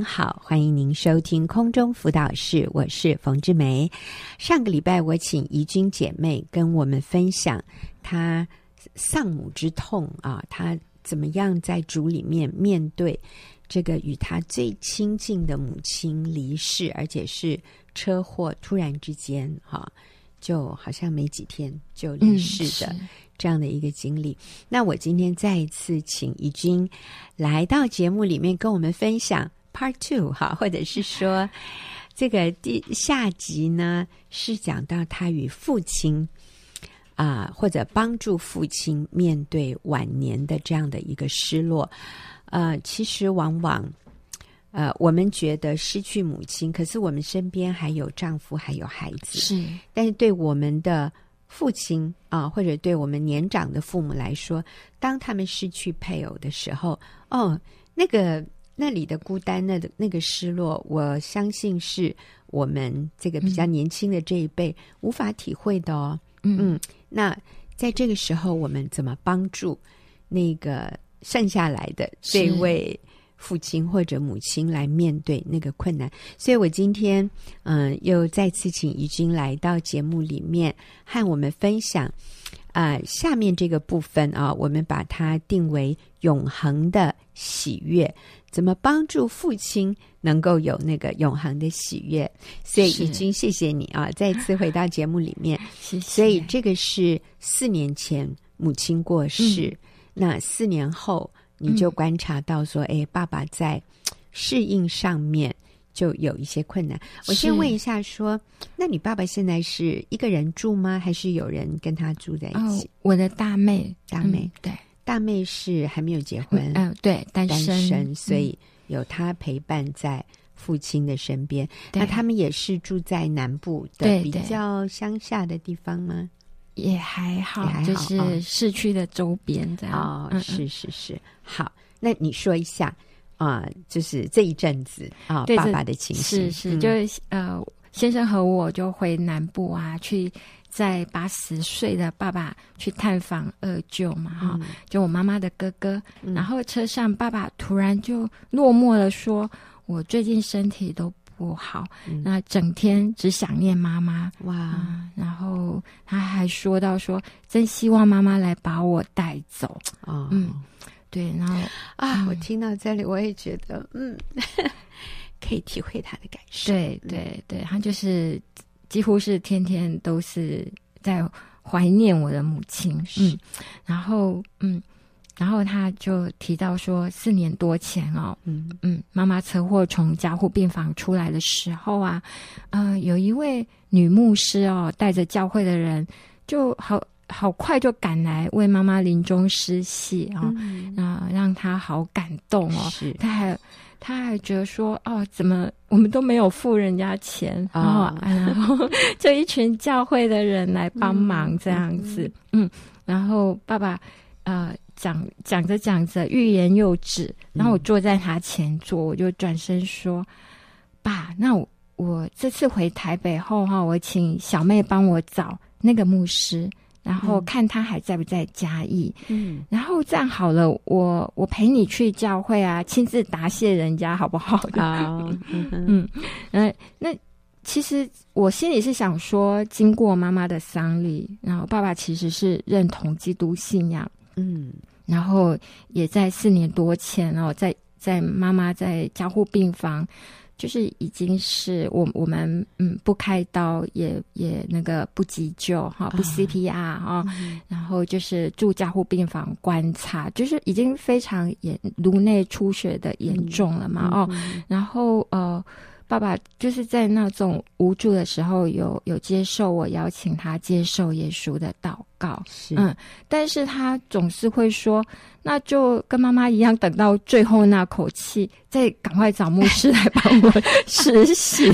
您好，欢迎您收听空中辅导室，我是冯志梅。上个礼拜我请怡君姐妹跟我们分享她丧母之痛啊，她怎么样在主里面面对这个与她最亲近的母亲离世，而且是车祸突然之间哈、啊，就好像没几天就离世的。嗯这样的一个经历，那我今天再一次请怡君来到节目里面跟我们分享 Part Two 哈，或者是说 这个第下集呢是讲到他与父亲啊、呃，或者帮助父亲面对晚年的这样的一个失落。呃，其实往往呃我们觉得失去母亲，可是我们身边还有丈夫，还有孩子，是，但是对我们的。父亲啊，或者对我们年长的父母来说，当他们失去配偶的时候，哦，那个那里的孤单，那个那个失落，我相信是我们这个比较年轻的这一辈无法体会的哦。嗯，嗯，那在这个时候，我们怎么帮助那个剩下来的这位？父亲或者母亲来面对那个困难，所以我今天嗯、呃、又再次请怡君来到节目里面和我们分享啊、呃、下面这个部分啊，我们把它定为永恒的喜悦，怎么帮助父亲能够有那个永恒的喜悦？所以怡君谢谢你啊，再次回到节目里面，谢谢。所以这个是四年前母亲过世，嗯、那四年后。你就观察到说，哎，爸爸在适应上面就有一些困难。我先问一下，说，那你爸爸现在是一个人住吗？还是有人跟他住在一起？哦，我的大妹，大妹，对，大妹是还没有结婚，嗯，对，单身，单身，所以有她陪伴在父亲的身边。那他们也是住在南部的比较乡下的地方吗？也还好，还好就是市区的周边这样。哦，嗯嗯是是是，好。那你说一下啊、呃，就是这一阵子啊，爸爸的情绪是是，嗯、就是呃，先生和我就回南部啊，去载八十岁的爸爸去探访二舅嘛，哈、嗯，就我妈妈的哥哥。嗯、然后车上，爸爸突然就落寞了，说：“我最近身体都。”不好，那整天只想念妈妈哇、嗯！然后他还说到说，真希望妈妈来把我带走啊！哦、嗯，对，然后啊，我听到这里，我也觉得嗯，可以体会他的感受。对对对，他就是几乎是天天都是在怀念我的母亲。嗯，然后嗯。然后他就提到说，四年多前哦，嗯嗯，妈妈车祸从加护病房出来的时候啊，呃，有一位女牧师哦，带着教会的人，就好好快就赶来为妈妈临终施洗啊，嗯、啊，让她好感动哦。是，他还他还觉得说，哦，怎么我们都没有付人家钱，哦、然后 然后就一群教会的人来帮忙这样子，嗯，嗯，然后爸爸呃。讲讲着讲着，欲言又止。然后我坐在他前座，我就转身说：“爸，那我我这次回台北后哈，我请小妹帮我找那个牧师，然后看他还在不在嘉义。嗯，然后这样好了，我我陪你去教会啊，亲自答谢人家，好不好？好，嗯嗯，那其实我心里是想说，经过妈妈的丧礼，然后爸爸其实是认同基督信仰，嗯。”然后也在四年多前哦，在在妈妈在加护病房，就是已经是我我们嗯不开刀也也那个不急救哈不 CPR 哈，然后就是住加护病房观察，就是已经非常严颅内出血的严重了嘛哦，然后呃。爸爸就是在那种无助的时候有，有有接受我邀请他接受耶稣的祷告，是嗯，但是他总是会说，那就跟妈妈一样，等到最后那口气，再赶快找牧师来帮我 实习。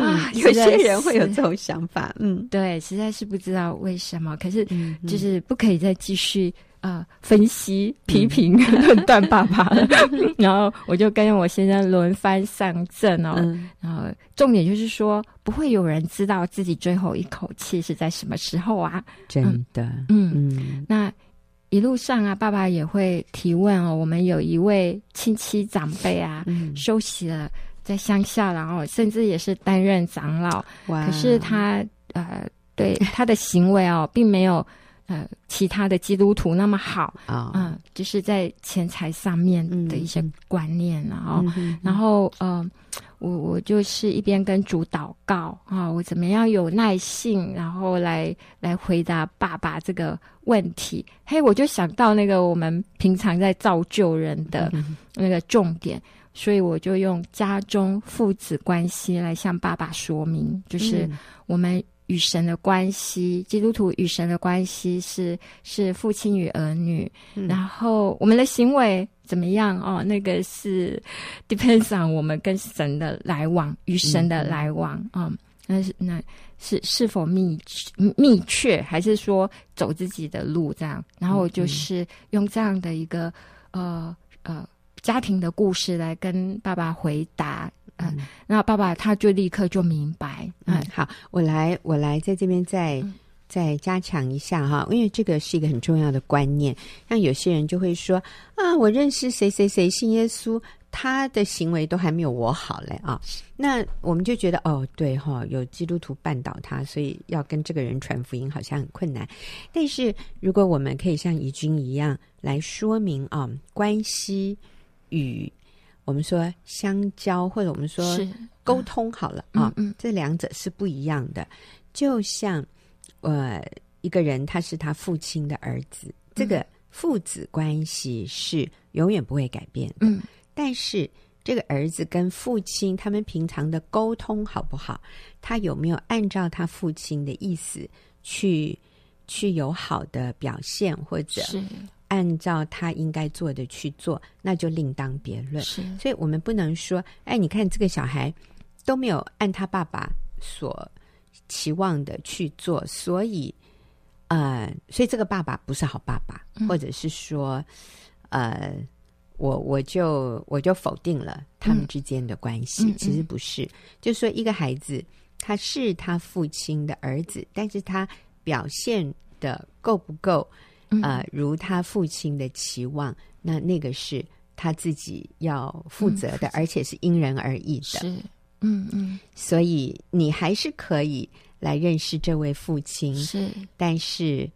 啊，有些人会有这种想法，嗯，对，实在是不知道为什么，可是就是不可以再继续。呃，分析、批评、论断爸爸，然后我就跟我先生轮番上阵哦。嗯、然后重点就是说，不会有人知道自己最后一口气是在什么时候啊？真的，嗯那一路上啊，爸爸也会提问哦。我们有一位亲戚长辈啊，嗯、休息了在乡下，然后甚至也是担任长老。哇可是他呃，对他的行为哦，并没有呃其他的基督徒那么好啊。嗯、呃，就是在钱财上面的一些观念，然后，然后呃。我我就是一边跟主祷告啊，我怎么样有耐性，然后来来回答爸爸这个问题。嘿，我就想到那个我们平常在造就人的那个重点，嗯、所以我就用家中父子关系来向爸爸说明，就是我们与神的关系，基督徒与神的关系是是父亲与儿女，嗯、然后我们的行为。怎么样哦？那个是 depends on 我们跟神的来往，与神的来往啊。那是那是是否密密确，还是说走自己的路这样？然后就是用这样的一个呃呃家庭的故事来跟爸爸回答。嗯，然后爸爸他就立刻就明白。嗯，嗯好，我来我来在这边再。嗯再加强一下哈，因为这个是一个很重要的观念。像有些人就会说啊，我认识谁谁谁信耶稣，他的行为都还没有我好嘞啊。那我们就觉得哦，对哈，有基督徒绊倒他，所以要跟这个人传福音好像很困难。但是如果我们可以像怡君一样来说明啊，关系与我们说相交，或者我们说沟通好了啊，嗯，这两者是不一样的，就像。呃，一个人他是他父亲的儿子，嗯、这个父子关系是永远不会改变的。嗯，但是这个儿子跟父亲他们平常的沟通好不好？他有没有按照他父亲的意思去去有好的表现，或者按照他应该做的去做，那就另当别论。是，所以我们不能说，哎，你看这个小孩都没有按他爸爸所。期望的去做，所以，呃，所以这个爸爸不是好爸爸，嗯、或者是说，呃，我我就我就否定了他们之间的关系。嗯、其实不是，嗯、就是说一个孩子他是他父亲的儿子，但是他表现的够不够，呃，如他父亲的期望，那那个是他自己要负责的，嗯、而且是因人而异的。是。嗯嗯，所以你还是可以来认识这位父亲，是，但是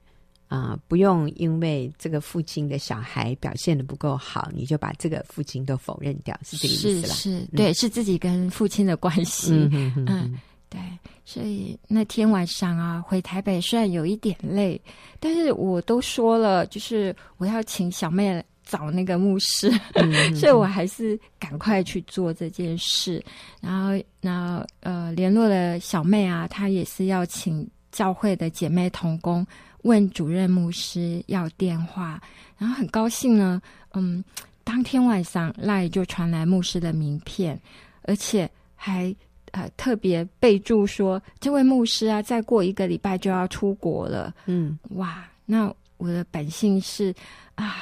啊、呃，不用因为这个父亲的小孩表现的不够好，你就把这个父亲都否认掉，是这个意思吧？是，是嗯、对，是自己跟父亲的关系。嗯嗯嗯，嗯，对。所以那天晚上啊，回台北虽然有一点累，但是我都说了，就是我要请小妹。找那个牧师，所以我还是赶快去做这件事。然后，然后呃，联络了小妹啊，她也是要请教会的姐妹同工问主任牧师要电话。然后很高兴呢，嗯，当天晚上赖就传来牧师的名片，而且还呃特别备注说，这位牧师啊，再过一个礼拜就要出国了。嗯，哇，那我的本性是啊。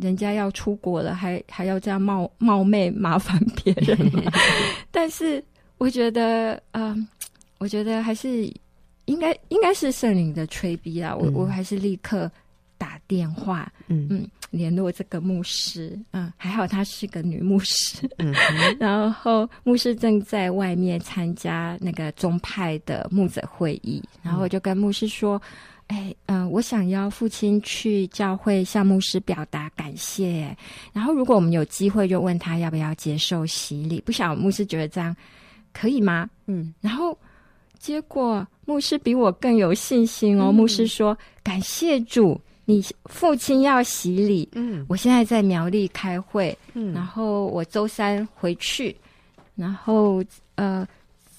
人家要出国了，还还要这样冒冒昧麻烦别人，但是我觉得，嗯、呃，我觉得还是应该应该是圣灵的催逼啊！我我还是立刻打电话，嗯嗯，联络这个牧师，嗯，还好她是个女牧师，嗯，然后牧师正在外面参加那个宗派的牧者会议，然后我就跟牧师说。哎，嗯、呃，我想要父亲去教会向牧师表达感谢。然后，如果我们有机会，就问他要不要接受洗礼。不晓得牧师觉得这样可以吗？嗯。然后，结果牧师比我更有信心哦。嗯、牧师说：“感谢主，你父亲要洗礼。”嗯。我现在在苗栗开会，嗯。然后我周三回去，然后呃，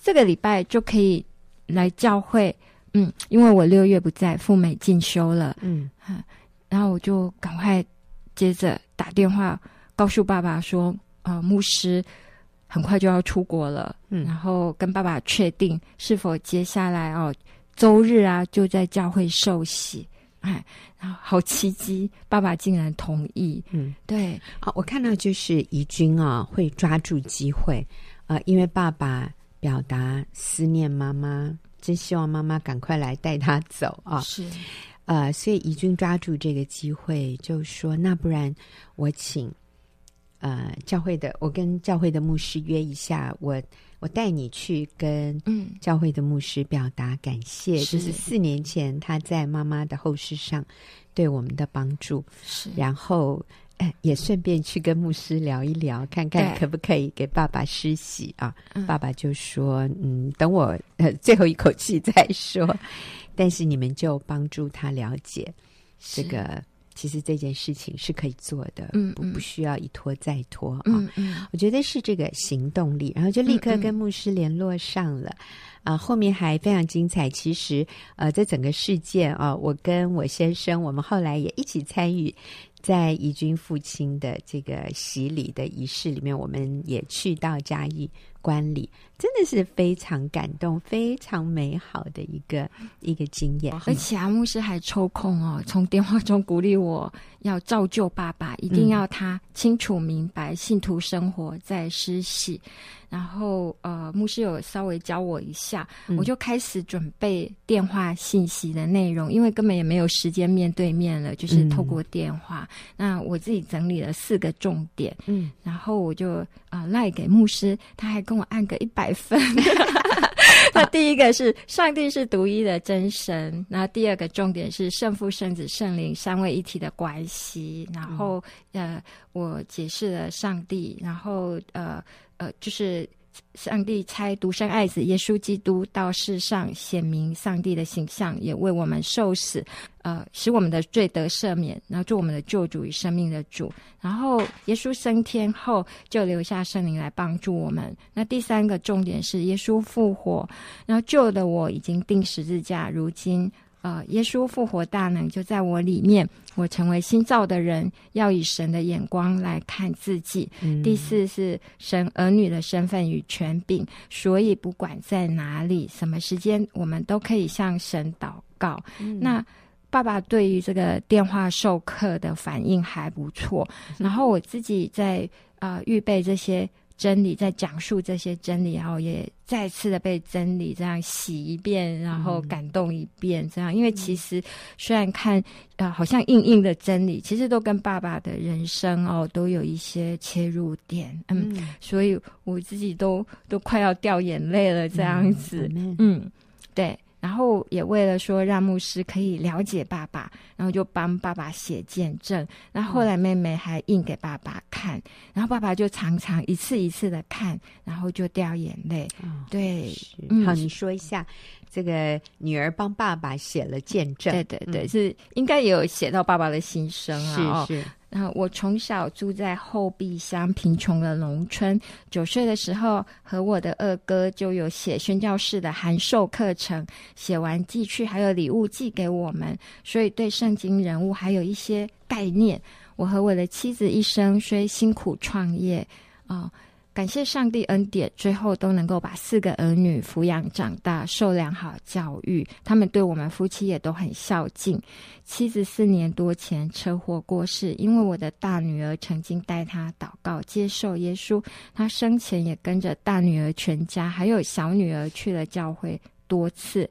这个礼拜就可以来教会。嗯，因为我六月不在，赴美进修了。嗯，然后我就赶快接着打电话告诉爸爸说，呃，牧师很快就要出国了。嗯，然后跟爸爸确定是否接下来哦，周日啊就在教会受洗。哎，然后好奇迹，爸爸竟然同意。嗯，对，好，我看到就是怡君啊，会抓住机会，呃，因为爸爸表达思念妈妈。真希望妈妈赶快来带他走啊！是，呃，所以怡君抓住这个机会，就说：“那不然我请呃教会的，我跟教会的牧师约一下，我我带你去跟嗯教会的牧师表达感谢，嗯、就是四年前他在妈妈的后事上对我们的帮助，是然后。”也顺便去跟牧师聊一聊，看看可不可以给爸爸施洗啊？嗯、爸爸就说：“嗯，等我呃最后一口气再说。”但是你们就帮助他了解这个，是其实这件事情是可以做的，嗯，不不需要一拖再拖啊。嗯嗯，我觉得是这个行动力，然后就立刻跟牧师联络上了。啊，后面还非常精彩。其实，呃，在整个事件啊，我跟我先生，我们后来也一起参与。在怡君父亲的这个洗礼的仪式里面，我们也去到嘉义观礼，真的是非常感动、非常美好的一个一个经验。而且啊牧师还抽空哦，从电话中鼓励我要照旧爸爸，一定要他清楚明白信徒生活在施洗。然后呃，牧师有稍微教我一下，嗯、我就开始准备电话信息的内容，因为根本也没有时间面对面了，就是透过电话。嗯、那我自己整理了四个重点，嗯，然后我就啊赖给牧师，他还跟我按个一百分。那第一个是上帝是独一的真神，那第二个重点是圣父、圣子、圣灵三位一体的关系。然后、嗯、呃，我解释了上帝，然后呃。呃，就是上帝差独生爱子耶稣基督到世上显明上帝的形象，也为我们受死，呃，使我们的罪得赦免，然后做我们的救主与生命的主。然后耶稣升天后，就留下圣灵来帮助我们。那第三个重点是耶稣复活，然后旧的我已经钉十字架，如今。呃，耶稣复活大能就在我里面，我成为新造的人，要以神的眼光来看自己。嗯、第四是神儿女的身份与权柄，所以不管在哪里、什么时间，我们都可以向神祷告。嗯、那爸爸对于这个电话授课的反应还不错，然后我自己在啊、呃、预备这些。真理在讲述这些真理，然后也再次的被真理这样洗一遍，然后感动一遍，这样。因为其实虽然看呃好像硬硬的真理，其实都跟爸爸的人生哦都有一些切入点，嗯，嗯，所以我自己都都快要掉眼泪了，这样子，嗯，嗯，对。然后也为了说让牧师可以了解爸爸，然后就帮爸爸写见证。那后后来妹妹还印给爸爸看，嗯、然后爸爸就常常一次一次的看，然后就掉眼泪。哦、对，是好，你说一下这个女儿帮爸爸写了见证。对对对，嗯、是应该也有写到爸爸的心声啊。是是。然后我从小住在后壁乡贫穷的农村，九岁的时候和我的二哥就有写宣教士的函授课程，写完寄去，还有礼物寄给我们，所以对圣经人物还有一些概念。我和我的妻子一生虽辛苦创业啊。感谢上帝恩典，最后都能够把四个儿女抚养长大，受良好教育。他们对我们夫妻也都很孝敬。妻子四年多前车祸过世，因为我的大女儿曾经带她祷告接受耶稣，她生前也跟着大女儿全家还有小女儿去了教会多次，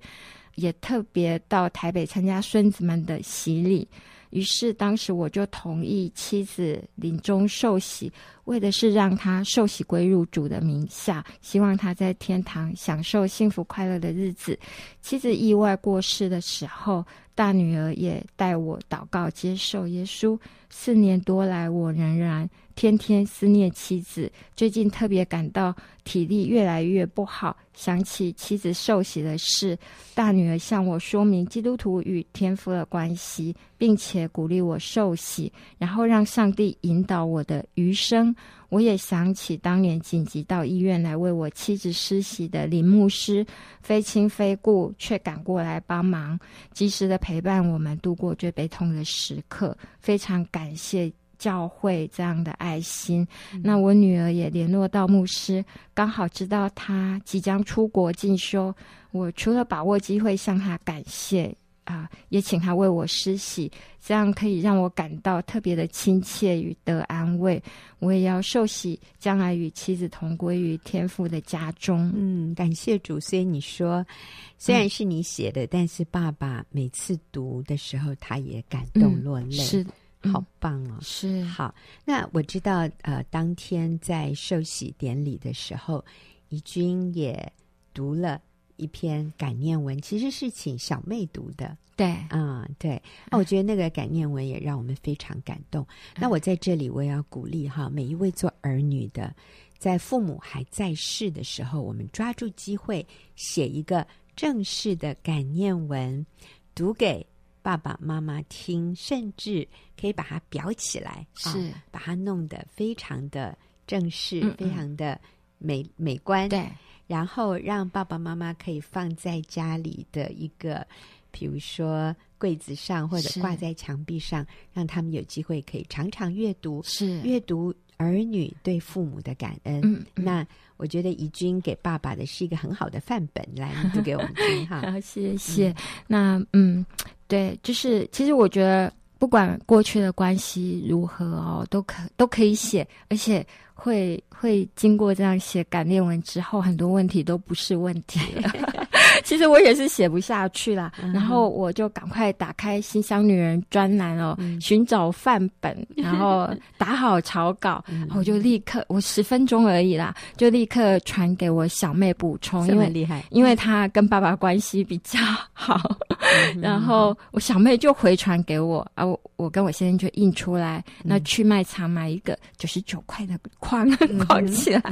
也特别到台北参加孙子们的洗礼。于是当时我就同意妻子临终受洗。为的是让她受洗归入主的名下，希望她在天堂享受幸福快乐的日子。妻子意外过世的时候，大女儿也代我祷告接受耶稣。四年多来，我仍然天天思念妻子。最近特别感到体力越来越不好，想起妻子受洗的事，大女儿向我说明基督徒与天父的关系，并且鼓励我受洗，然后让上帝引导我的余生。我也想起当年紧急到医院来为我妻子施洗的林牧师，非亲非故却赶过来帮忙，及时的陪伴我们度过最悲痛的时刻。非常感谢教会这样的爱心。嗯、那我女儿也联络到牧师，刚好知道他即将出国进修，我除了把握机会向他感谢。啊、呃，也请他为我施洗，这样可以让我感到特别的亲切与得安慰。我也要受洗，将来与妻子同归于天父的家中。嗯，感谢主。所以你说，虽然是你写的，嗯、但是爸爸每次读的时候，他也感动落泪。嗯、是。好棒哦！是好，那我知道，呃，当天在受洗典礼的时候，怡君也读了一篇感念文，其实是请小妹读的。对，啊、嗯，对，那我觉得那个感念文也让我们非常感动。嗯、那我在这里，我也要鼓励哈，每一位做儿女的，在父母还在世的时候，我们抓住机会写一个正式的感念文，读给。爸爸妈妈听，甚至可以把它裱起来，是、哦、把它弄得非常的正式，嗯嗯。非常的美美观。对，然后让爸爸妈妈可以放在家里的一个，比如说柜子上，或者挂在墙壁上，让他们有机会可以常常阅读，是。阅读儿女对父母的感恩。嗯嗯那我觉得怡君给爸爸的是一个很好的范本，来读给我们听哈。好，谢谢。嗯那嗯。对，就是其实我觉得，不管过去的关系如何哦，都可都可以写，而且会会经过这样写感念文之后，很多问题都不是问题了。其实我也是写不下去啦，嗯、然后我就赶快打开新乡女人专栏哦，嗯、寻找范本，然后打好草稿，嗯、然后我就立刻，我十分钟而已啦，就立刻传给我小妹补充，因为厉害，因为她跟爸爸关系比较好，嗯、然后我小妹就回传给我啊，我我跟我先生就印出来，嗯、那去卖场买一个九十九块的框 框起来，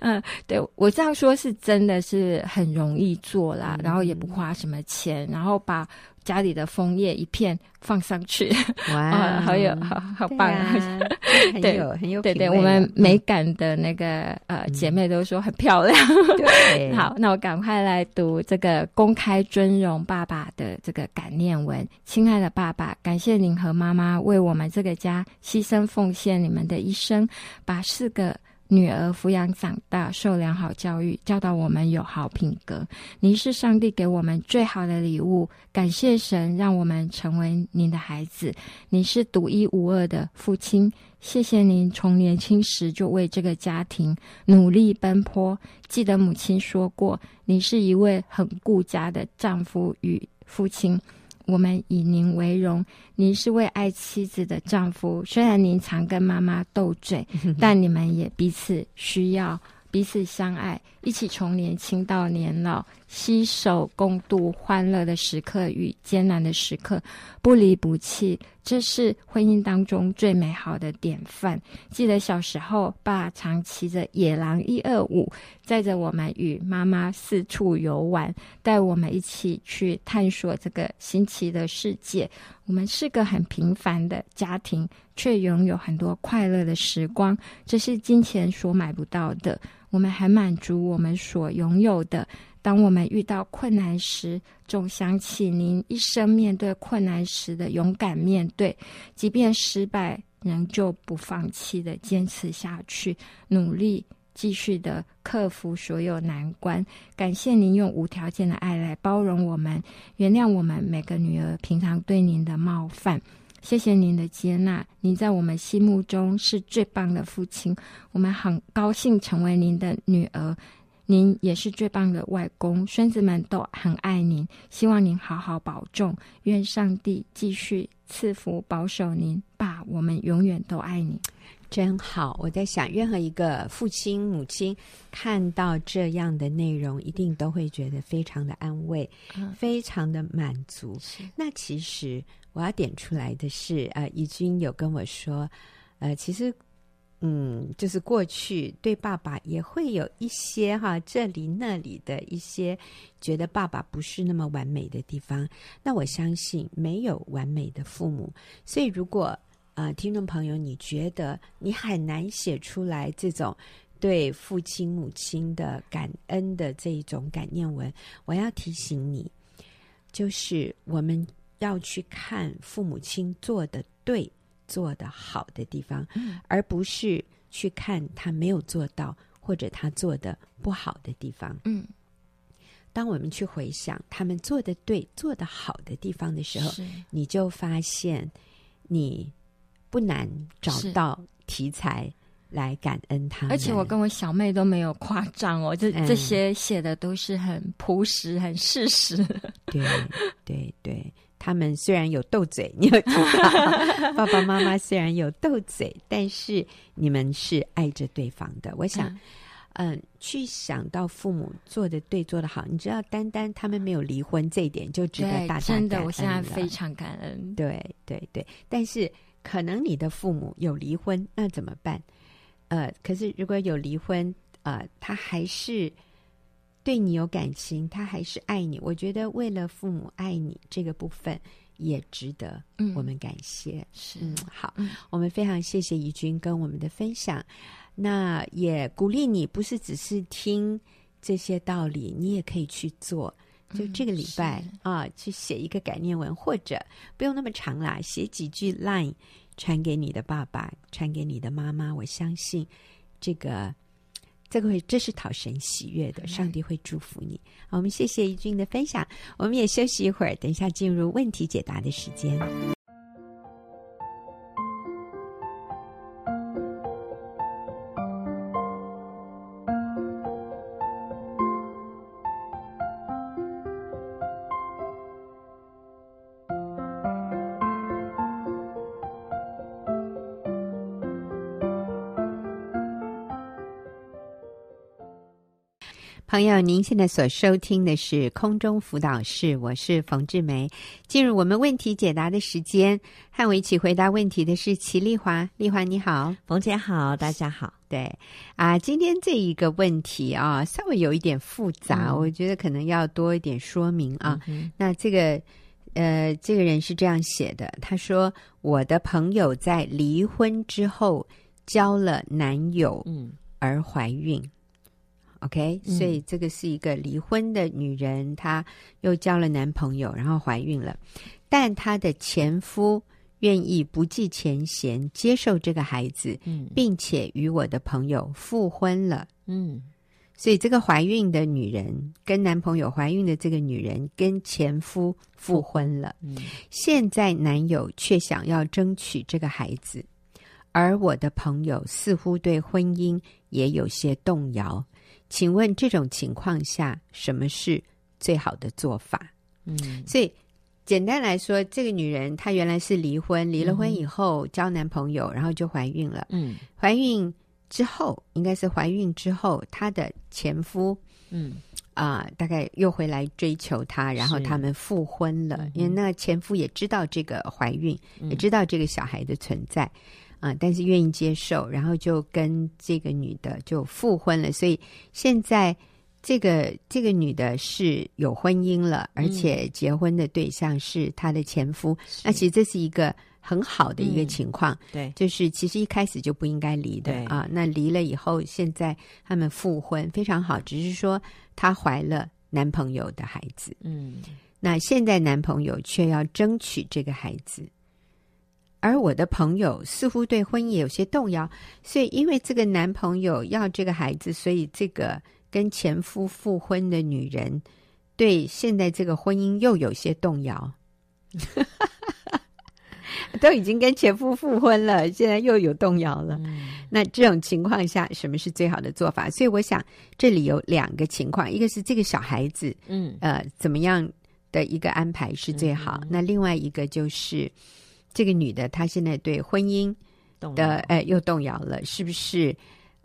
嗯，嗯，对我这样说是真的是很容易做。啦，然后也不花什么钱，然后把家里的枫叶一片放上去，哇，好有好好棒啊！很有很有对对，我们美感的那个呃姐妹都说很漂亮。对，好，那我赶快来读这个公开尊荣爸爸的这个感念文。亲爱的爸爸，感谢您和妈妈为我们这个家牺牲奉献你们的一生，把四个。女儿抚养长大，受良好教育，教导我们有好品格。您是上帝给我们最好的礼物，感谢神让我们成为您的孩子。您是独一无二的父亲，谢谢您从年轻时就为这个家庭努力奔波。记得母亲说过，您是一位很顾家的丈夫与父亲。我们以您为荣，您是位爱妻子的丈夫。虽然您常跟妈妈斗嘴，但你们也彼此需要。彼此相爱，一起从年轻到年老，携手共度欢乐的时刻与艰难的时刻，不离不弃，这是婚姻当中最美好的典范。记得小时候，爸常骑着野狼一二五，载着我们与妈妈四处游玩，带我们一起去探索这个新奇的世界。我们是个很平凡的家庭，却拥有很多快乐的时光，这是金钱所买不到的。我们很满足我们所拥有的。当我们遇到困难时，总想起您一生面对困难时的勇敢面对，即便失败，仍旧不放弃的坚持下去，努力继续的克服所有难关。感谢您用无条件的爱来包容我们，原谅我们每个女儿平常对您的冒犯。谢谢您的接纳，您在我们心目中是最棒的父亲，我们很高兴成为您的女儿，您也是最棒的外公，孙子们都很爱您，希望您好好保重，愿上帝继续赐福保守您，爸，我们永远都爱你。真好，我在想，任何一个父亲、母亲看到这样的内容，一定都会觉得非常的安慰，嗯、非常的满足。那其实。我要点出来的是，呃，怡君有跟我说，呃，其实，嗯，就是过去对爸爸也会有一些哈，这里那里的一些觉得爸爸不是那么完美的地方。那我相信没有完美的父母，所以如果呃，听众朋友你觉得你很难写出来这种对父亲母亲的感恩的这一种感念文，我要提醒你，就是我们。要去看父母亲做的对、做的好的地方，嗯、而不是去看他没有做到或者他做的不好的地方。嗯，当我们去回想他们做的对、做的好的地方的时候，你就发现你不难找到题材来感恩他们。而且我跟我小妹都没有夸张哦，这、嗯、这些写的都是很朴实、很事实。对对对，他们虽然有斗嘴，你有听到？爸爸妈妈虽然有斗嘴，但是你们是爱着对方的。我想。嗯嗯，去想到父母做的对，做的好，你知道，单单他们没有离婚这一点就值得大家。真的，我现在非常感恩。对对对，但是可能你的父母有离婚，那怎么办？呃，可是如果有离婚，呃，他还是对你有感情，他还是爱你。我觉得为了父母爱你这个部分，也值得我们感谢。嗯、是，嗯，好，嗯、我们非常谢谢怡君跟我们的分享。那也鼓励你，不是只是听这些道理，你也可以去做。就这个礼拜、嗯、啊，去写一个感念文，或者不用那么长啦，写几句 line 传给你的爸爸，传给你的妈妈。我相信这个这个会，这是讨神喜悦的，上帝会祝福你。好，我们谢谢怡君的分享，我们也休息一会儿，等一下进入问题解答的时间。朋友，您现在所收听的是空中辅导室，我是冯志梅。进入我们问题解答的时间，和我一起回答问题的是齐丽华。丽华你好，冯姐好，大家好。对啊，今天这一个问题啊，稍微有一点复杂，嗯、我觉得可能要多一点说明啊。嗯、那这个呃，这个人是这样写的，他说：“我的朋友在离婚之后交了男友，嗯，而怀孕。” OK，所以这个是一个离婚的女人，嗯、她又交了男朋友，然后怀孕了。但她的前夫愿意不计前嫌接受这个孩子，嗯，并且与我的朋友复婚了。嗯，所以这个怀孕的女人跟男朋友怀孕的这个女人跟前夫复婚了。嗯，现在男友却想要争取这个孩子，而我的朋友似乎对婚姻也有些动摇。请问这种情况下，什么是最好的做法？嗯，所以简单来说，这个女人她原来是离婚，离了婚以后交男朋友，然后就怀孕了。嗯，怀孕之后应该是怀孕之后，她的前夫，嗯啊、呃，大概又回来追求她，然后他们复婚了。因为那前夫也知道这个怀孕，也知道这个小孩的存在。啊，但是愿意接受，然后就跟这个女的就复婚了。所以现在这个这个女的是有婚姻了，而且结婚的对象是她的前夫。是那其实这是一个很好的一个情况，嗯、对，就是其实一开始就不应该离的对啊。那离了以后，现在他们复婚非常好，只是说她怀了男朋友的孩子，嗯，那现在男朋友却要争取这个孩子。而我的朋友似乎对婚姻有些动摇，所以因为这个男朋友要这个孩子，所以这个跟前夫复婚的女人对现在这个婚姻又有些动摇，都已经跟前夫复婚了，现在又有动摇了。嗯、那这种情况下，什么是最好的做法？所以我想这里有两个情况，一个是这个小孩子，嗯，呃，怎么样的一个安排是最好？嗯、那另外一个就是。这个女的，她现在对婚姻的哎又动摇了，是不是？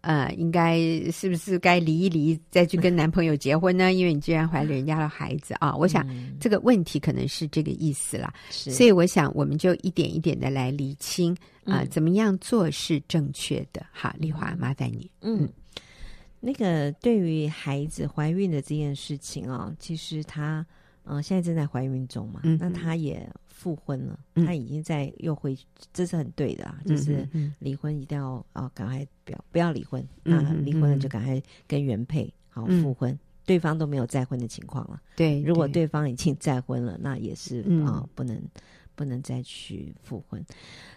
呃，应该是不是该离一离，再去跟男朋友结婚呢？因为你既然怀了人家的孩子啊，我想这个问题可能是这个意思啦。是所以我想我们就一点一点的来厘清啊、呃，怎么样做是正确的？好，丽华，麻烦你。嗯，嗯那个对于孩子怀孕的这件事情啊，其实她嗯、呃，现在正在怀孕中嘛，嗯、那她也。复婚了，他已经在又回，这是很对的啊，就是离婚一定要啊，赶快不要不要离婚那，离婚了就赶快跟原配好复婚，对方都没有再婚的情况了。对，如果对方已经再婚了，那也是啊，不能不能再去复婚。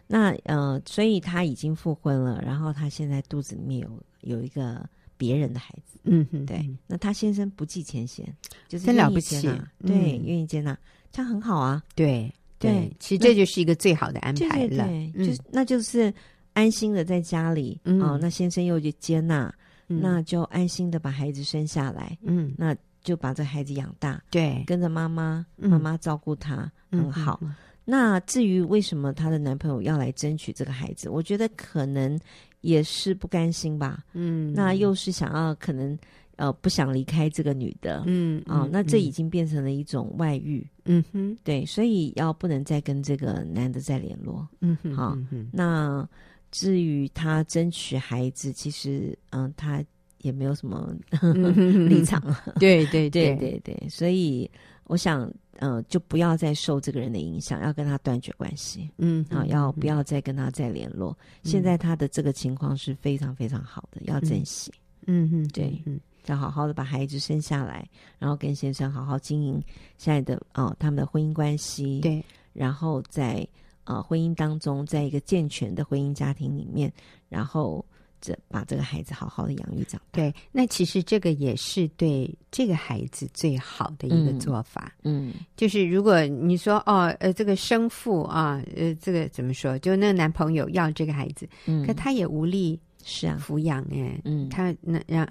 那呃，所以他已经复婚了，然后他现在肚子里面有有一个别人的孩子。嗯哼，对。那他先生不计前嫌，就是真了不起，对，愿意接纳，这样很好啊。对对，其实这就是一个最好的安排了。对，就是那就是安心的在家里哦。那先生又去接纳，那就安心的把孩子生下来。嗯，那就把这孩子养大。对，跟着妈妈，妈妈照顾他很好。那至于为什么她的男朋友要来争取这个孩子，我觉得可能也是不甘心吧。嗯，那又是想要可能呃不想离开这个女的。嗯啊、哦，那这已经变成了一种外遇。嗯哼，对，所以要不能再跟这个男的再联络。嗯哼，好、哦。那至于他争取孩子，其实嗯、呃，他也没有什么 立场。对对对对对，所以我想。呃，就不要再受这个人的影响，要跟他断绝关系。嗯，啊，要不要再跟他再联络？嗯、现在他的这个情况是非常非常好的，要珍惜。嗯嗯，对，嗯，要好好的把孩子生下来，然后跟先生好好经营现在的哦、呃、他们的婚姻关系。对，然后在呃婚姻当中，在一个健全的婚姻家庭里面，然后。这把这个孩子好好的养育长大，对，那其实这个也是对这个孩子最好的一个做法。嗯，嗯就是如果你说哦，呃，这个生父啊，呃，这个怎么说？就那个男朋友要这个孩子，嗯，可他也无力是啊抚养哎，嗯，他那让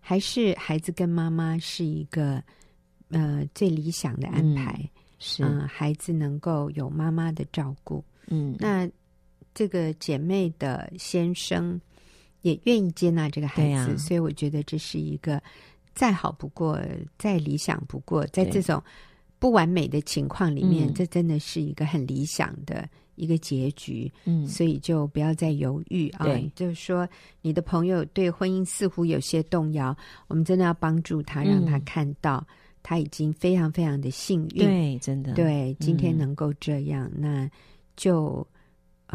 还是孩子跟妈妈是一个呃最理想的安排，嗯、是、呃、孩子能够有妈妈的照顾，嗯，那这个姐妹的先生。也愿意接纳这个孩子，啊、所以我觉得这是一个再好不过、再理想不过，在这种不完美的情况里面，这真的是一个很理想的一个结局。嗯，所以就不要再犹豫啊！就是说，你的朋友对婚姻似乎有些动摇，我们真的要帮助他，让他看到他已经非常非常的幸运。对，真的，对，今天能够这样，嗯、那就。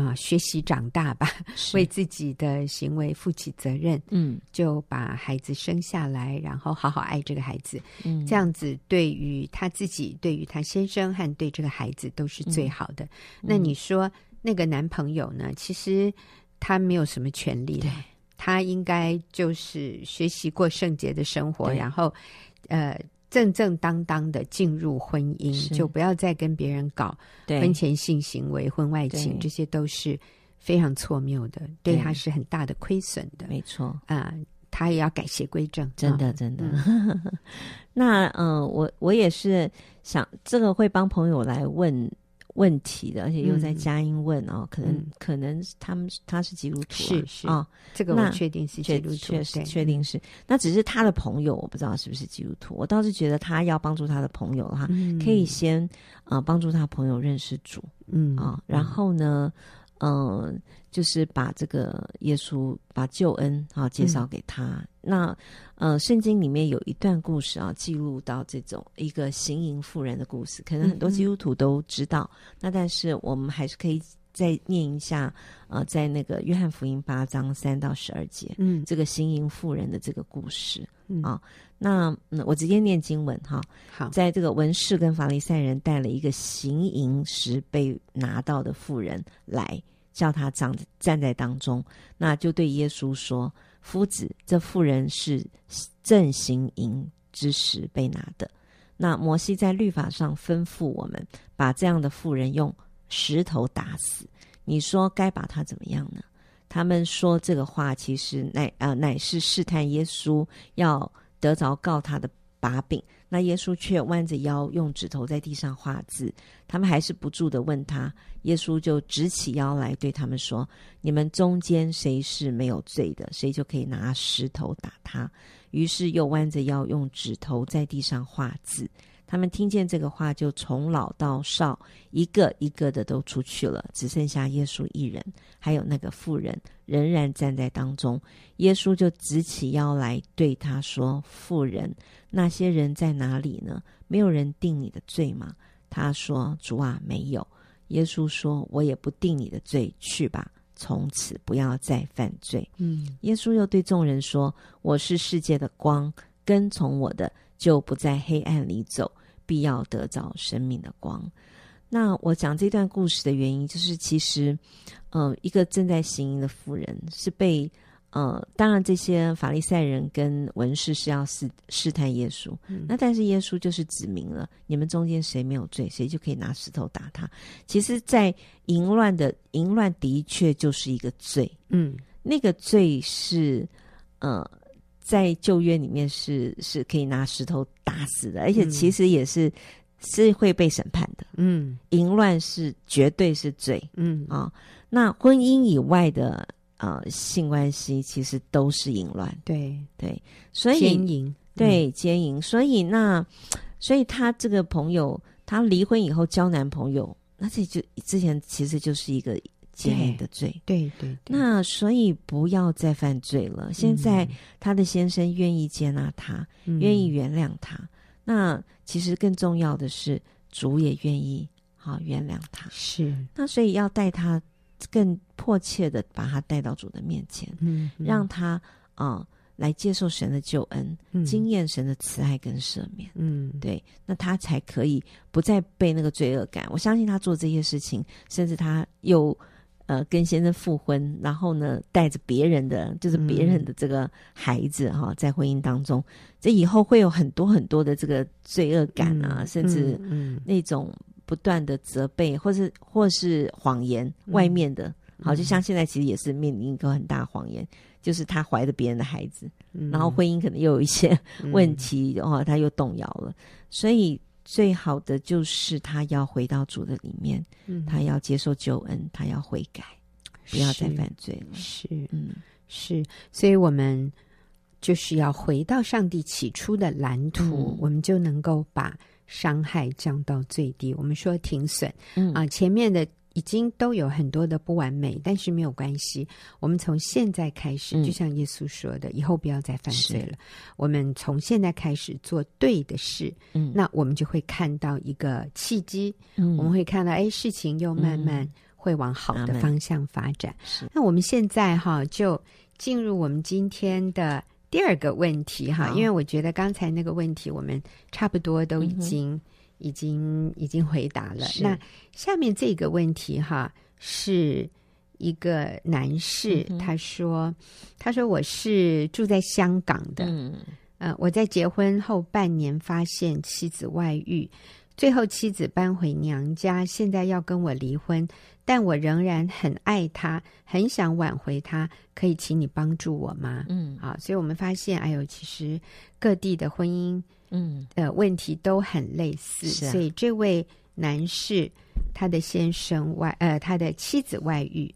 啊，学习长大吧，为自己的行为负起责任。嗯，就把孩子生下来，然后好好爱这个孩子。嗯，这样子对于他自己、对于他先生和对这个孩子都是最好的。嗯、那你说那个男朋友呢？其实他没有什么权利，对他应该就是学习过圣洁的生活，然后呃。正正当当的进入婚姻，就不要再跟别人搞婚前性行为、婚外情，这些都是非常错谬的，对，对他是很大的亏损的。没错啊、呃，他也要改邪归正，真的真的。嗯、那嗯、呃，我我也是想这个会帮朋友来问。问题的，而且又在佳音问哦，可能可能他们他是基督徒，是是。啊，这个我确定是基督徒，确实确定是。那只是他的朋友，我不知道是不是基督徒。我倒是觉得他要帮助他的朋友的话，可以先啊帮助他朋友认识主，嗯啊，然后呢，嗯。就是把这个耶稣把救恩啊介绍给他。嗯、那呃，圣经里面有一段故事啊，记录到这种一个行淫妇人的故事，可能很多基督徒都知道。嗯嗯，那但是我们还是可以再念一下呃，在那个约翰福音八章三到十二节，嗯，这个行淫妇人的这个故事、嗯、啊。那嗯，我直接念经文哈。好，在这个文士跟法利赛人带了一个行淫时被拿到的妇人来。叫他站站在当中，那就对耶稣说：“夫子，这妇人是正行淫之时被拿的。那摩西在律法上吩咐我们，把这样的妇人用石头打死。你说该把他怎么样呢？”他们说这个话，其实乃呃乃是试探耶稣，要得着告他的把柄。那耶稣却弯着腰，用指头在地上画字。他们还是不住地问他，耶稣就直起腰来对他们说：“你们中间谁是没有罪的，谁就可以拿石头打他。”于是又弯着腰，用指头在地上画字。他们听见这个话，就从老到少，一个一个的都出去了，只剩下耶稣一人，还有那个妇人仍然站在当中。耶稣就直起腰来对他说：“妇人，那些人在哪里呢？没有人定你的罪吗？”他说：“主啊，没有。”耶稣说：“我也不定你的罪，去吧，从此不要再犯罪。”嗯。耶稣又对众人说：“我是世界的光，跟从我的就不在黑暗里走。”必要得着生命的光。那我讲这段故事的原因，就是其实，嗯、呃，一个正在行淫的妇人是被呃，当然这些法利赛人跟文士是要试试探耶稣，嗯、那但是耶稣就是指明了，你们中间谁没有罪，谁就可以拿石头打他。其实，在淫乱的淫乱的确就是一个罪，嗯，那个罪是呃，在旧约里面是是可以拿石头打死的，而且其实也是、嗯、是会被审判的，嗯，淫乱是绝对是罪，嗯。啊、哦，那婚姻以外的。呃，性关系其实都是淫乱，对。对，所以奸淫，对奸淫，所以那，所以他这个朋友，他离婚以后交男朋友，那这就之前其实就是一个奸淫的罪，对对。那所以不要再犯罪了。嗯、现在他的先生愿意接纳他，嗯、愿意原谅他，那其实更重要的是主也愿意好原谅他，是。那所以要带他。更迫切的把他带到主的面前，嗯，嗯让他啊、呃、来接受神的救恩，嗯、经验神的慈爱跟赦免，嗯，对，那他才可以不再被那个罪恶感。我相信他做这些事情，甚至他又呃跟先生复婚，然后呢带着别人的，就是别人的这个孩子哈、嗯，在婚姻当中，这以后会有很多很多的这个罪恶感啊，嗯、甚至嗯那种。不断的责备，或是或是谎言，外面的，嗯、好，就像现在其实也是面临一个很大谎言，嗯、就是她怀着别人的孩子，嗯、然后婚姻可能又有一些 问题，然后、嗯哦、他又动摇了，所以最好的就是他要回到主的里面，嗯、他要接受救恩，他要悔改，不要再犯罪了。是，嗯，是，所以我们就是要回到上帝起初的蓝图，嗯、我们就能够把。伤害降到最低，我们说停损，嗯啊，前面的已经都有很多的不完美，但是没有关系。我们从现在开始，嗯、就像耶稣说的，以后不要再犯罪了。我们从现在开始做对的事，嗯，那我们就会看到一个契机，嗯，我们会看到，哎，事情又慢慢会往好的方向发展。是、嗯，那我们现在哈，就进入我们今天的。第二个问题哈，因为我觉得刚才那个问题我们差不多都已经、嗯、已经已经回答了。那下面这个问题哈，是一个男士，嗯、他说：“他说我是住在香港的，嗯，呃，我在结婚后半年发现妻子外遇，最后妻子搬回娘家，现在要跟我离婚。”但我仍然很爱他，很想挽回他，可以请你帮助我吗？嗯，好，所以我们发现，哎呦，其实各地的婚姻，嗯，呃，问题都很类似。所以这位男士，他的先生外，呃，他的妻子外遇，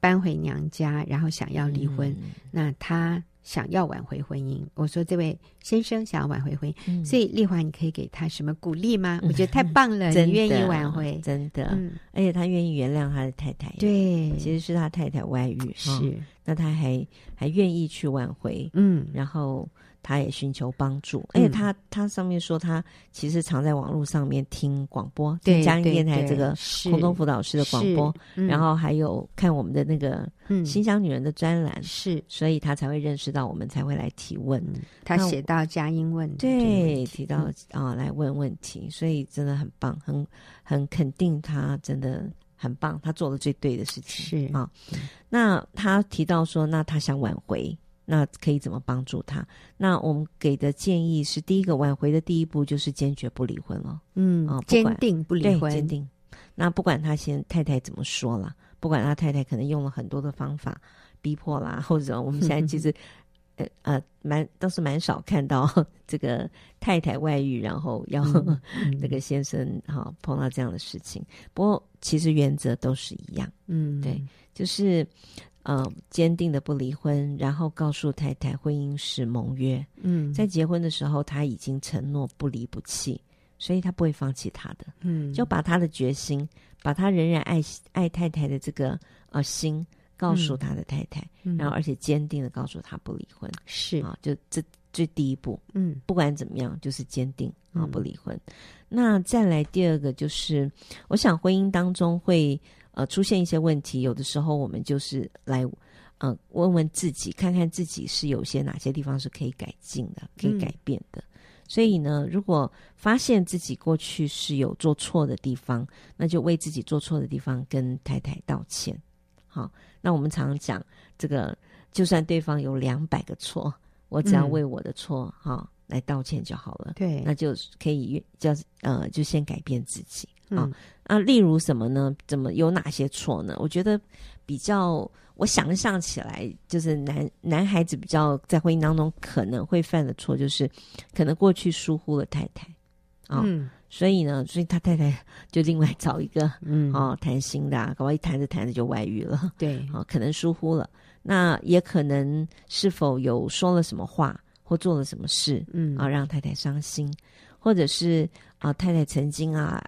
搬回娘家，然后想要离婚，嗯，那他。想要挽回婚姻，我说这位先生想要挽回婚姻，嗯、所以丽华，你可以给他什么鼓励吗？嗯、我觉得太棒了，你愿意挽回，真的，嗯、而且他愿意原谅他的太太，对，其实是他太太外遇，是，哦、那他还还愿意去挽回，嗯，然后。他也寻求帮助，而且他他上面说，他其实常在网络上面听广播，听佳音电台这个空中辅导师的广播，然后还有看我们的那个“新乡女人”的专栏，是，所以他才会认识到我们，才会来提问。他写到佳音问，对，提到啊来问问题，所以真的很棒，很很肯定他真的很棒，他做的最对的事情是。啊。那他提到说，那他想挽回。那可以怎么帮助他？那我们给的建议是：第一个挽回的第一步就是坚决不离婚了。嗯啊，坚定不离婚，坚定。那不管他先太太怎么说了，不管他太太可能用了很多的方法逼迫啦，或者我们现在其实 呃呃蛮倒是蛮少看到这个太太外遇，然后要 那个先生哈碰到这样的事情。不过其实原则都是一样。嗯，对，就是。呃，坚定的不离婚，然后告诉太太，婚姻是盟约。嗯，在结婚的时候，他已经承诺不离不弃，所以他不会放弃他的。嗯，就把他的决心，把他仍然爱爱太太的这个呃心，告诉他的太太，嗯、然后而且坚定的告诉他不离婚。是啊，就这这第一步。嗯，不管怎么样，就是坚定啊不离婚。嗯、那再来第二个就是，我想婚姻当中会。呃，出现一些问题，有的时候我们就是来，呃，问问自己，看看自己是有些哪些地方是可以改进的，可以改变的。嗯、所以呢，如果发现自己过去是有做错的地方，那就为自己做错的地方跟太太道歉。好，那我们常常讲这个就算对方有两百个错，我只要为我的错哈、嗯哦、来道歉就好了。对，那就可以叫呃，就先改变自己啊。嗯、啊，例如什么呢？怎么有哪些错呢？我觉得比较，我想象起来，就是男男孩子比较在婚姻当中可能会犯的错，就是可能过去疏忽了太太嗯所以呢，所以他太太 就另外找一个，嗯，哦，谈心的、啊，搞不好一谈着谈着就外遇了，对，哦，可能疏忽了，那也可能是否有说了什么话或做了什么事，嗯，啊，让太太伤心，或者是啊，太太曾经啊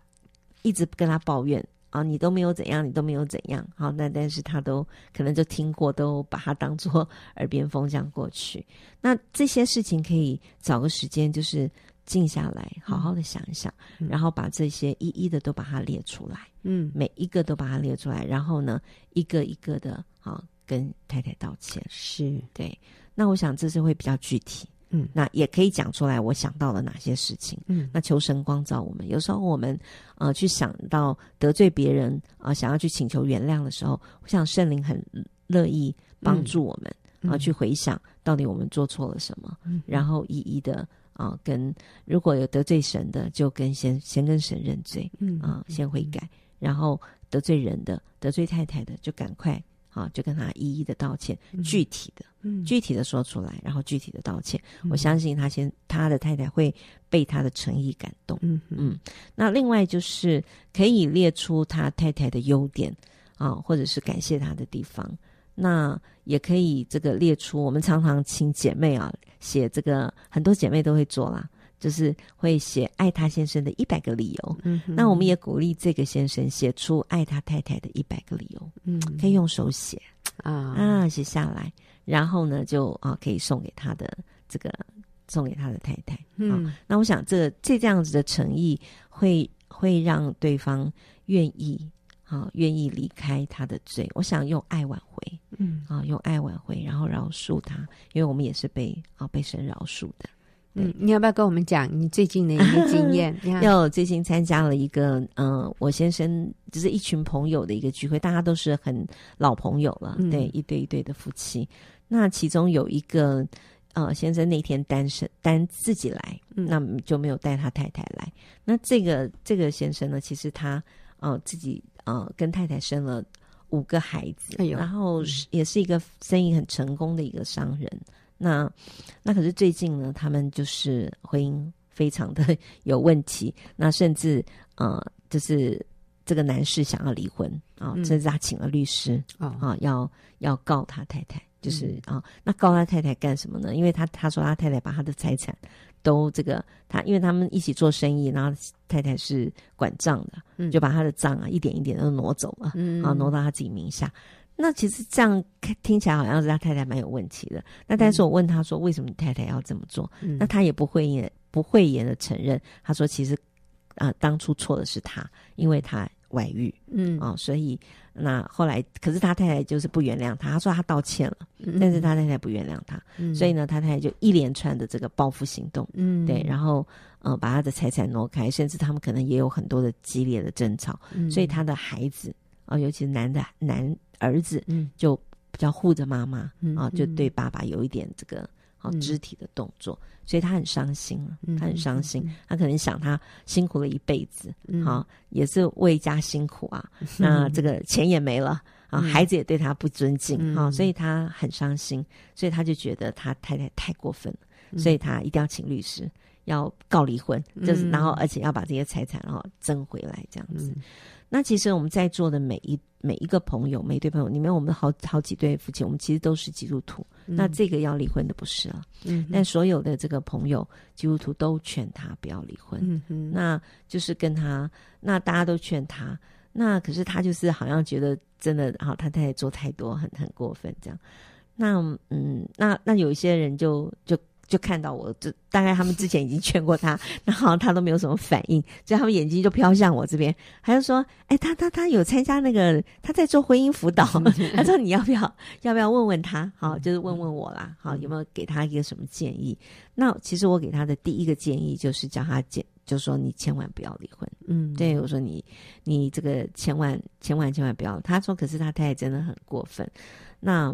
一直跟他抱怨啊，你都没有怎样，你都没有怎样，好，那但是他都可能就听过，都把它当做耳边风这样过去。那这些事情可以找个时间，就是。静下来，好好的想一想，嗯、然后把这些一一的都把它列出来，嗯，每一个都把它列出来，然后呢，一个一个的啊，跟太太道歉，是对。那我想这是会比较具体，嗯，那也可以讲出来我想到了哪些事情，嗯，那求神光照我们。有时候我们呃去想到得罪别人啊、呃，想要去请求原谅的时候，我想圣灵很乐意帮助我们啊、嗯。呃，去回想到底我们做错了什么，嗯，然后一一的。啊，跟如果有得罪神的，就跟先先跟神认罪，嗯啊，先悔改，嗯、然后得罪人的、得罪太太的，就赶快啊，就跟他一一的道歉，嗯、具体的，嗯，具体的说出来，然后具体的道歉。嗯、我相信他先他的太太会被他的诚意感动，嗯嗯。那另外就是可以列出他太太的优点啊，或者是感谢他的地方。那也可以这个列出，我们常常请姐妹啊写这个，很多姐妹都会做啦，就是会写爱他先生的一百个理由。嗯哼，那我们也鼓励这个先生写出爱他太太的一百个理由。嗯，可以用手写啊啊写下来，然后呢就啊可以送给他的这个送给他的太太。嗯，那我想这这这样子的诚意会会让对方愿意。啊，愿意离开他的罪，我想用爱挽回，嗯，啊，用爱挽回，然后饶恕他，因为我们也是被啊被神饶恕的。嗯，你要不要跟我们讲你最近的一个经验？要最近参加了一个，嗯、呃，我先生就是一群朋友的一个聚会，大家都是很老朋友了，嗯、对，一对一对的夫妻。那其中有一个，呃，先生那天单身单自己来，嗯、那就没有带他太太来。那这个这个先生呢，其实他呃自己。呃，跟太太生了五个孩子，哎呦，然后也是一个生意很成功的一个商人。嗯、那那可是最近呢，他们就是婚姻非常的 有问题。那甚至呃，就是这个男士想要离婚啊，甚至他请了律师啊、呃，要要告他太太，就是啊、那告他太太干什么呢？因为他他说他太太把他的财产。都这个他，因为他们一起做生意，然后太太是管账的，嗯、就把他的账啊一点一点都挪走了，嗯，然后挪到他自己名下。那其实这样听起来好像是他太太蛮有问题的。那但是我问他说，为什么你太太要这么做？嗯、那他也不会言不讳言的承认。他说，其实啊、呃，当初错的是他，因为他外遇，嗯。啊、哦，所以。那后来，可是他太太就是不原谅他，他说他道歉了，嗯、但是他太太不原谅他，嗯、所以呢，他太太就一连串的这个报复行动，嗯，对，然后呃，把他的财产挪开，甚至他们可能也有很多的激烈的争吵，嗯、所以他的孩子啊、呃，尤其是男的男儿子，嗯，就比较护着妈妈，啊、嗯啊，就对爸爸有一点这个。肢体的动作，嗯、所以他很伤心啊，他很伤心，嗯、他可能想他辛苦了一辈子，好、嗯、也是为家辛苦啊，嗯、那这个钱也没了啊，嗯、孩子也对他不尊敬啊，嗯、所以他很伤心，所以他就觉得他太太太过分了，嗯、所以他一定要请律师，要告离婚，嗯、就是然后而且要把这些财产然后争回来这样子。嗯那其实我们在座的每一每一个朋友，每一对朋友里面，我们好好几对夫妻，我们其实都是基督徒。嗯、那这个要离婚的不是了，嗯，但所有的这个朋友基督徒都劝他不要离婚。那就是跟他，那大家都劝他，那可是他就是好像觉得真的，好，他太太做太多，很很过分这样。那嗯，那那有一些人就就。就看到我，就大概他们之前已经劝过他，然后他都没有什么反应，所以他们眼睛就飘向我这边，他就说：“哎，他他他有参加那个，他在做婚姻辅导，他说你要不要要不要问问他？好，就是问问我啦，好，有没有给他一个什么建议？那其实我给他的第一个建议就是叫他建，就说你千万不要离婚。嗯，对，我说你你这个千万千万千万不要。他说，可是他太太真的很过分。那。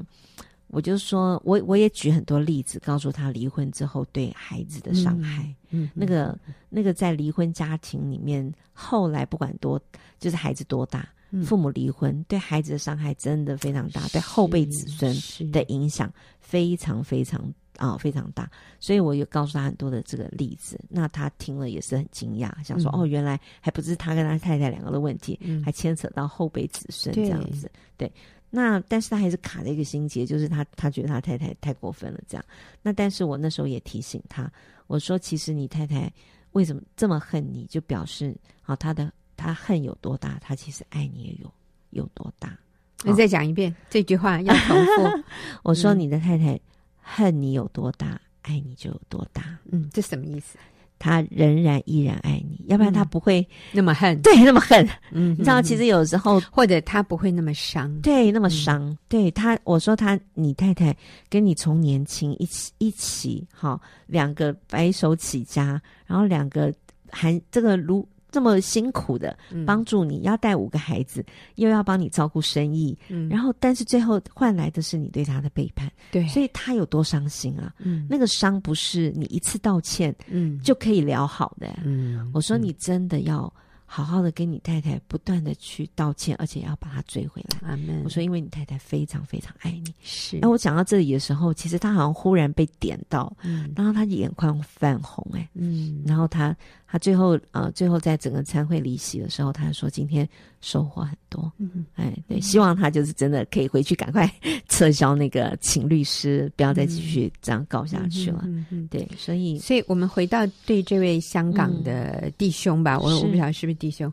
我就说，我我也举很多例子，告诉他离婚之后对孩子的伤害。嗯，嗯那个那个在离婚家庭里面，后来不管多，就是孩子多大，嗯、父母离婚对孩子的伤害真的非常大，对后辈子孙的影响非常非常啊、哦、非常大。所以我有告诉他很多的这个例子，那他听了也是很惊讶，想说、嗯、哦，原来还不是他跟他太太两个的问题，嗯、还牵扯到后辈子孙这样子，对。对那但是他还是卡了一个心结，就是他他觉得他太太太过分了，这样。那但是我那时候也提醒他，我说其实你太太为什么这么恨你，就表示啊，他的他恨有多大，他其实爱你也有有多大。你再讲一遍这句话，要重复。我说你的太太恨你有多大，嗯、爱你就有多大。嗯，这什么意思？他仍然依然爱你，要不然他不会、嗯、那么恨。对，那么恨。嗯，你知道，其实有时候或者他不会那么伤。对，那么伤。嗯、对他，我说他，你太太跟你从年轻一起一起，好，两个白手起家，然后两个还这个如。这么辛苦的帮助你，要带五个孩子，又要帮你照顾生意，嗯，然后但是最后换来的是你对他的背叛，对，所以他有多伤心啊？嗯，那个伤不是你一次道歉，嗯，就可以疗好的，嗯，我说你真的要。好好的跟你太太不断的去道歉，而且要把她追回来。Amen 我说，因为你太太非常非常爱你。是。那我讲到这里的时候，其实她好像忽然被点到，嗯，然后她眼眶泛红，哎，嗯，然后她她最后呃，最后在整个餐会离席的时候，她说今天收获很多，嗯，哎，对，希望她就是真的可以回去赶快撤销那个请律师，不要再继续这样搞下去了。嗯嗯，对，所以，所以我们回到对这位香港的弟兄吧，我我不晓得是不是。弟兄，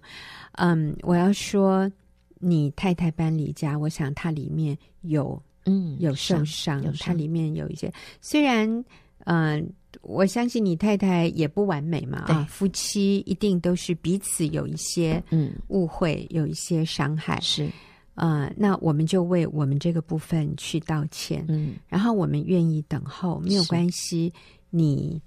嗯，我要说，你太太搬离家，我想她里面有，嗯，有受伤，她里面有一些。虽然，嗯、呃，我相信你太太也不完美嘛，啊，夫妻一定都是彼此有一些，嗯，误会，有一些伤害，是，呃，那我们就为我们这个部分去道歉，嗯，然后我们愿意等候，没有关系，你。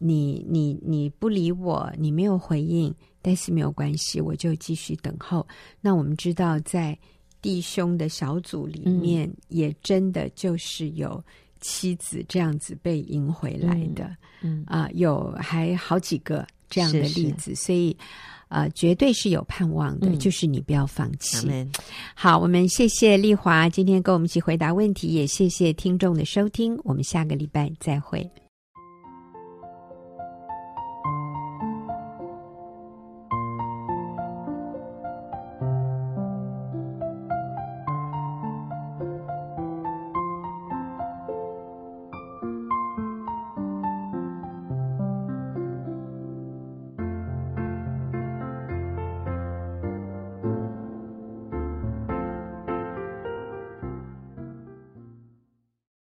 你你你不理我，你没有回应，但是没有关系，我就继续等候。那我们知道，在弟兄的小组里面，嗯、也真的就是有妻子这样子被赢回来的，嗯啊、呃，有还好几个这样的例子，是是所以呃，绝对是有盼望的，嗯、就是你不要放弃。好，我们谢谢丽华今天跟我们一起回答问题，也谢谢听众的收听，我们下个礼拜再会。